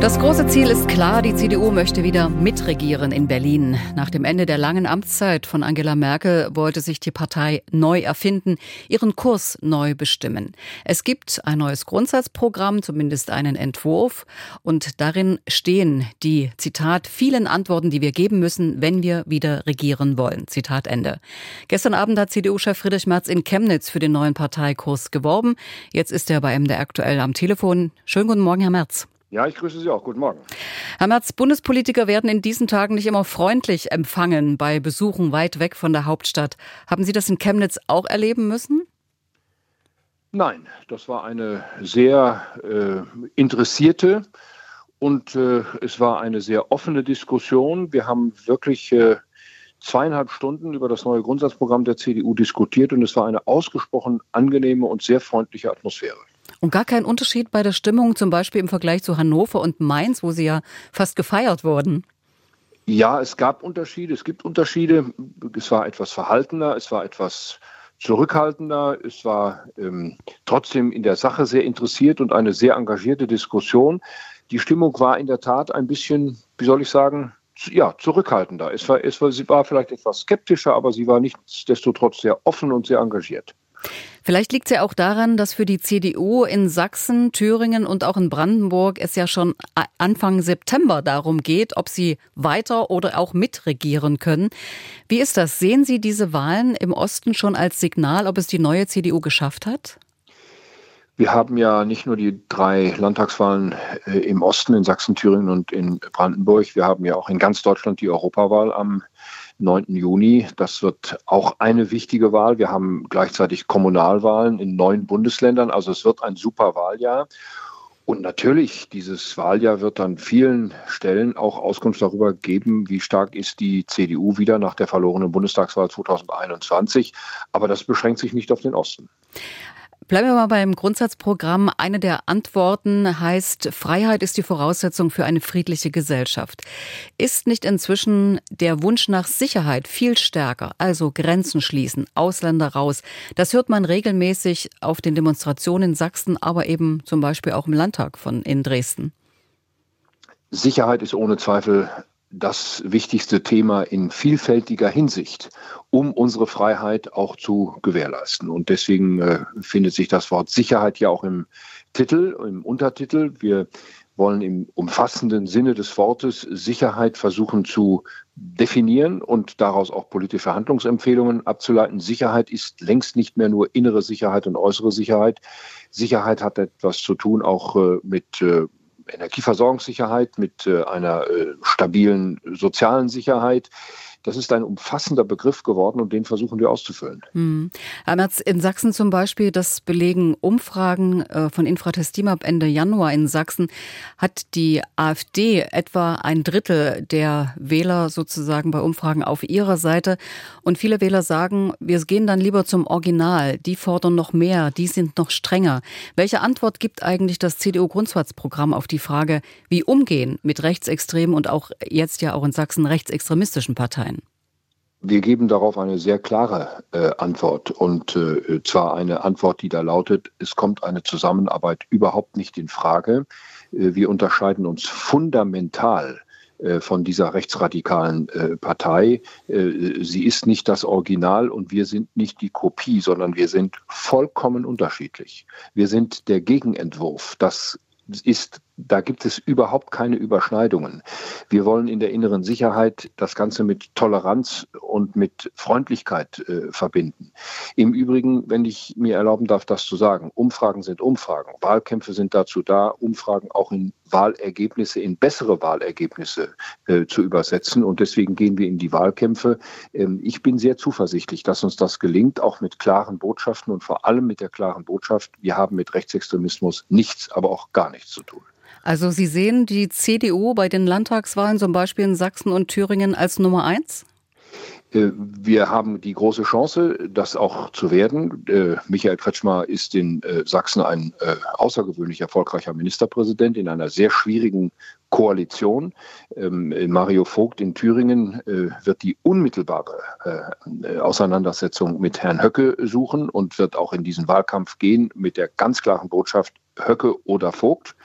Das große Ziel ist klar, die CDU möchte wieder mitregieren in Berlin. Nach dem Ende der langen Amtszeit von Angela Merkel wollte sich die Partei neu erfinden, ihren Kurs neu bestimmen. Es gibt ein neues Grundsatzprogramm, zumindest einen Entwurf, und darin stehen die, Zitat, vielen Antworten, die wir geben müssen, wenn wir wieder regieren wollen. Zitat Ende. Gestern Abend hat CDU-Chef Friedrich Merz in Chemnitz für den neuen Parteikurs geworben. Jetzt ist er bei MDR aktuell am Telefon. Schönen guten Morgen, Herr Merz. Ja, ich grüße Sie auch. Guten Morgen. Herr Merz, Bundespolitiker werden in diesen Tagen nicht immer freundlich empfangen bei Besuchen weit weg von der Hauptstadt. Haben Sie das in Chemnitz auch erleben müssen? Nein, das war eine sehr äh, interessierte und äh, es war eine sehr offene Diskussion. Wir haben wirklich äh, zweieinhalb Stunden über das neue Grundsatzprogramm der CDU diskutiert und es war eine ausgesprochen angenehme und sehr freundliche Atmosphäre. Und gar kein Unterschied bei der Stimmung, zum Beispiel im Vergleich zu Hannover und Mainz, wo sie ja fast gefeiert wurden. Ja, es gab Unterschiede, es gibt Unterschiede. Es war etwas verhaltener, es war etwas zurückhaltender, es war ähm, trotzdem in der Sache sehr interessiert und eine sehr engagierte Diskussion. Die Stimmung war in der Tat ein bisschen, wie soll ich sagen, ja, zurückhaltender. Es war, es war, sie war vielleicht etwas skeptischer, aber sie war nichtsdestotrotz sehr offen und sehr engagiert. Vielleicht liegt es ja auch daran, dass für die CDU in Sachsen, Thüringen und auch in Brandenburg es ja schon Anfang September darum geht, ob sie weiter oder auch mitregieren können. Wie ist das? Sehen Sie diese Wahlen im Osten schon als Signal, ob es die neue CDU geschafft hat? Wir haben ja nicht nur die drei Landtagswahlen äh, im Osten, in Sachsen, Thüringen und in Brandenburg. Wir haben ja auch in ganz Deutschland die Europawahl am 9. Juni. Das wird auch eine wichtige Wahl. Wir haben gleichzeitig Kommunalwahlen in neun Bundesländern. Also es wird ein super Wahljahr. Und natürlich, dieses Wahljahr wird an vielen Stellen auch Auskunft darüber geben, wie stark ist die CDU wieder nach der verlorenen Bundestagswahl 2021. Aber das beschränkt sich nicht auf den Osten. Bleiben wir mal beim Grundsatzprogramm. Eine der Antworten heißt, Freiheit ist die Voraussetzung für eine friedliche Gesellschaft. Ist nicht inzwischen der Wunsch nach Sicherheit viel stärker? Also Grenzen schließen, Ausländer raus. Das hört man regelmäßig auf den Demonstrationen in Sachsen, aber eben zum Beispiel auch im Landtag von in Dresden. Sicherheit ist ohne Zweifel das wichtigste Thema in vielfältiger Hinsicht, um unsere Freiheit auch zu gewährleisten. Und deswegen äh, findet sich das Wort Sicherheit ja auch im Titel, im Untertitel. Wir wollen im umfassenden Sinne des Wortes Sicherheit versuchen zu definieren und daraus auch politische Handlungsempfehlungen abzuleiten. Sicherheit ist längst nicht mehr nur innere Sicherheit und äußere Sicherheit. Sicherheit hat etwas zu tun auch äh, mit äh, Energieversorgungssicherheit, mit äh, einer äh, stabilen sozialen Sicherheit. Das ist ein umfassender Begriff geworden und den versuchen wir auszufüllen. Hm. Herr Merz, in Sachsen zum Beispiel, das belegen Umfragen äh, von Infratestim ab Ende Januar in Sachsen, hat die AfD etwa ein Drittel der Wähler sozusagen bei Umfragen auf ihrer Seite. Und viele Wähler sagen, wir gehen dann lieber zum Original. Die fordern noch mehr, die sind noch strenger. Welche Antwort gibt eigentlich das CDU-Grundsatzprogramm auf die Frage, wie umgehen mit rechtsextremen und auch jetzt ja auch in Sachsen rechtsextremistischen Parteien? Wir geben darauf eine sehr klare äh, Antwort und äh, zwar eine Antwort, die da lautet, es kommt eine Zusammenarbeit überhaupt nicht in Frage. Äh, wir unterscheiden uns fundamental äh, von dieser rechtsradikalen äh, Partei. Äh, sie ist nicht das Original und wir sind nicht die Kopie, sondern wir sind vollkommen unterschiedlich. Wir sind der Gegenentwurf. Das ist da gibt es überhaupt keine Überschneidungen. Wir wollen in der inneren Sicherheit das Ganze mit Toleranz und mit Freundlichkeit äh, verbinden. Im Übrigen, wenn ich mir erlauben darf, das zu sagen, Umfragen sind Umfragen. Wahlkämpfe sind dazu da, Umfragen auch in Wahlergebnisse, in bessere Wahlergebnisse äh, zu übersetzen. Und deswegen gehen wir in die Wahlkämpfe. Ähm, ich bin sehr zuversichtlich, dass uns das gelingt, auch mit klaren Botschaften und vor allem mit der klaren Botschaft, wir haben mit Rechtsextremismus nichts, aber auch gar nichts zu tun. Also Sie sehen die CDU bei den Landtagswahlen zum Beispiel in Sachsen und Thüringen als Nummer eins? Äh, wir haben die große Chance, das auch zu werden. Äh, Michael Kretschmer ist in äh, Sachsen ein außergewöhnlich erfolgreicher Ministerpräsident in einer sehr schwierigen Koalition. Ähm, Mario Vogt in Thüringen wird die unmittelbare Auseinandersetzung mit Herrn Höcke suchen und wird auch in diesen Wahlkampf gehen mit der ganz klaren Botschaft, Höcke oder Vogt.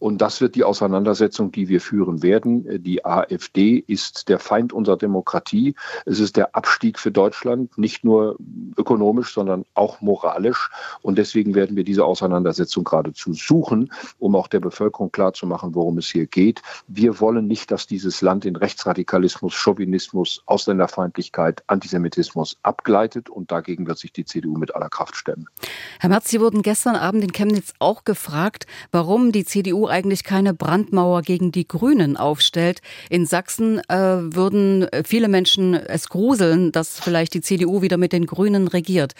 Und das wird die Auseinandersetzung, die wir führen werden. Die AfD ist der Feind unserer Demokratie. Es ist der Abstieg für Deutschland, nicht nur ökonomisch, sondern auch moralisch. Und deswegen werden wir diese Auseinandersetzung geradezu suchen, um auch der Bevölkerung klarzumachen, worum es hier geht. Wir wollen nicht, dass dieses Land in Rechtsradikalismus, Chauvinismus, Ausländerfeindlichkeit, Antisemitismus abgleitet. Und dagegen wird sich die CDU mit aller Kraft stemmen. Herr Merz, Sie wurden gestern Abend in Chemnitz auch gefragt, warum die CDU eigentlich keine Brandmauer gegen die Grünen aufstellt. In Sachsen äh, würden viele Menschen es gruseln, dass vielleicht die CDU wieder mit den Grünen regiert.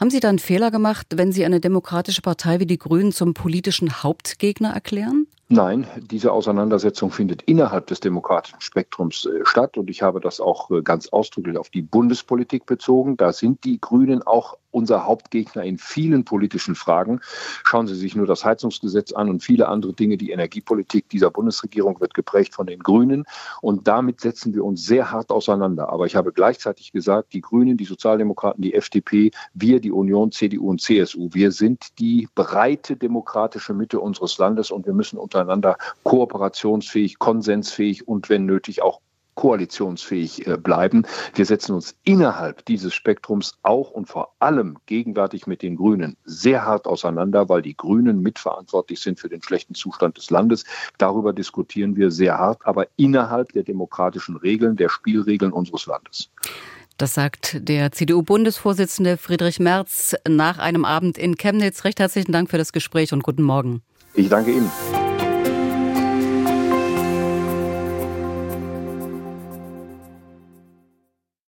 Haben Sie da einen Fehler gemacht, wenn Sie eine demokratische Partei wie die Grünen zum politischen Hauptgegner erklären? Nein, diese Auseinandersetzung findet innerhalb des demokratischen Spektrums äh, statt und ich habe das auch äh, ganz ausdrücklich auf die Bundespolitik bezogen. Da sind die Grünen auch unser Hauptgegner in vielen politischen Fragen. Schauen Sie sich nur das Heizungsgesetz an und viele andere Dinge. Die Energiepolitik dieser Bundesregierung wird geprägt von den Grünen und damit setzen wir uns sehr hart auseinander. Aber ich habe gleichzeitig gesagt, die Grünen, die Sozialdemokraten, die FDP, wir, die Union, CDU und CSU, wir sind die breite demokratische Mitte unseres Landes und wir müssen untereinander kooperationsfähig, konsensfähig und wenn nötig auch koalitionsfähig äh, bleiben. Wir setzen uns innerhalb dieses Spektrums auch und vor allem gegenwärtig mit den Grünen sehr hart auseinander, weil die Grünen mitverantwortlich sind für den schlechten Zustand des Landes. Darüber diskutieren wir sehr hart, aber innerhalb der demokratischen Regeln, der Spielregeln unseres Landes. Das sagt der CDU-Bundesvorsitzende Friedrich Merz nach einem Abend in Chemnitz. Recht herzlichen Dank für das Gespräch und guten Morgen. Ich danke Ihnen.